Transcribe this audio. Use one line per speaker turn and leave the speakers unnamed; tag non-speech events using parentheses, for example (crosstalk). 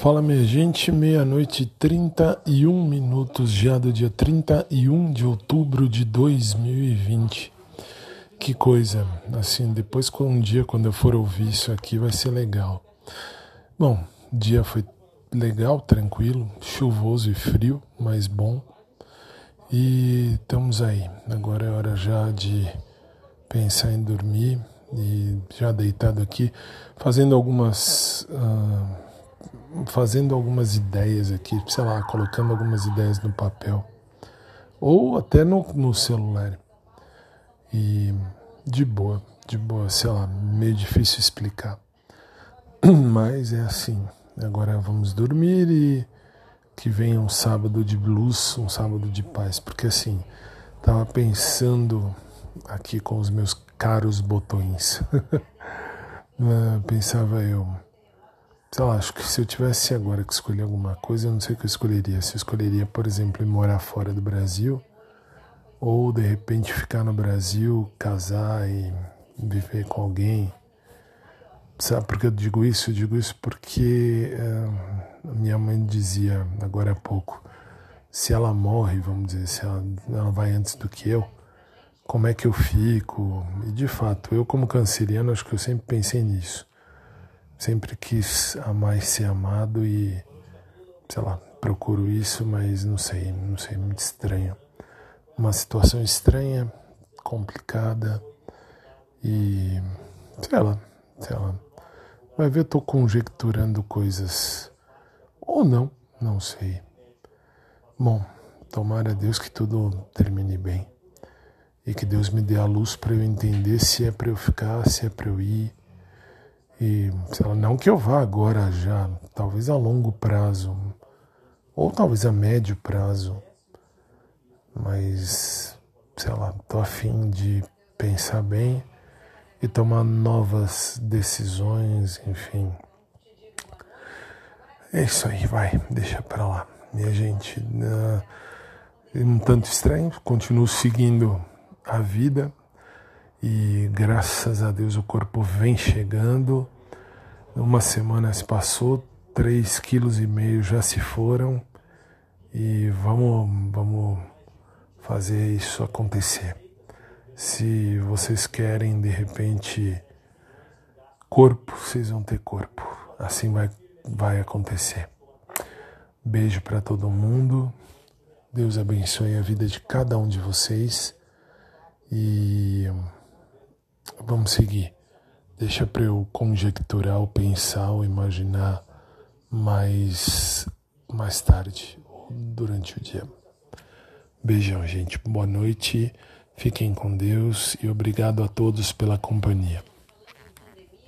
Fala minha gente, meia-noite e 31 minutos já do dia 31 de outubro de 2020. Que coisa, assim, depois um dia quando eu for ouvir isso aqui vai ser legal. Bom, dia foi legal, tranquilo, chuvoso e frio, mas bom. E estamos aí. Agora é hora já de pensar em dormir e já deitado aqui, fazendo algumas. Uh, fazendo algumas ideias aqui, sei lá, colocando algumas ideias no papel ou até no, no celular. E de boa, de boa, sei lá, meio difícil explicar. (clears throat) Mas é assim. Agora vamos dormir e que venha um sábado de luz, um sábado de paz, porque assim, tava pensando aqui com os meus caros botões. (laughs) Pensava eu, sei lá, acho que se eu tivesse agora que escolher alguma coisa, eu não sei o que eu escolheria. Se eu escolheria, por exemplo, morar fora do Brasil, ou de repente ficar no Brasil, casar e viver com alguém. Sabe por que eu digo isso? Eu digo isso porque uh, minha mãe dizia agora há pouco: se ela morre, vamos dizer, se ela, ela vai antes do que eu, como é que eu fico? E de fato, eu, como canceriano, acho que eu sempre pensei nisso sempre quis amar e ser amado e, sei lá, procuro isso, mas não sei, não sei, muito estranho. Uma situação estranha, complicada e, sei lá, sei lá. Vai ver, eu tô conjecturando coisas, ou não, não sei. Bom, tomara a Deus que tudo termine bem e que Deus me dê a luz para eu entender se é para eu ficar, se é para eu ir e lá, não que eu vá agora já, talvez a longo prazo, ou talvez a médio prazo, mas sei lá, tô afim de pensar bem e tomar novas decisões, enfim. É isso aí, vai, deixa pra lá. Minha gente, uh, um tanto estranho, continuo seguindo a vida, e graças a Deus o corpo vem chegando. Uma semana se passou, três quilos e meio já se foram e vamos, vamos fazer isso acontecer. Se vocês querem de repente corpo, vocês vão ter corpo. Assim vai, vai acontecer. Beijo para todo mundo. Deus abençoe a vida de cada um de vocês. E Vamos seguir. Deixa para eu conjecturar, ou pensar, ou imaginar mais, mais tarde, durante o dia. Beijão, gente. Boa noite. Fiquem com Deus e obrigado a todos pela companhia.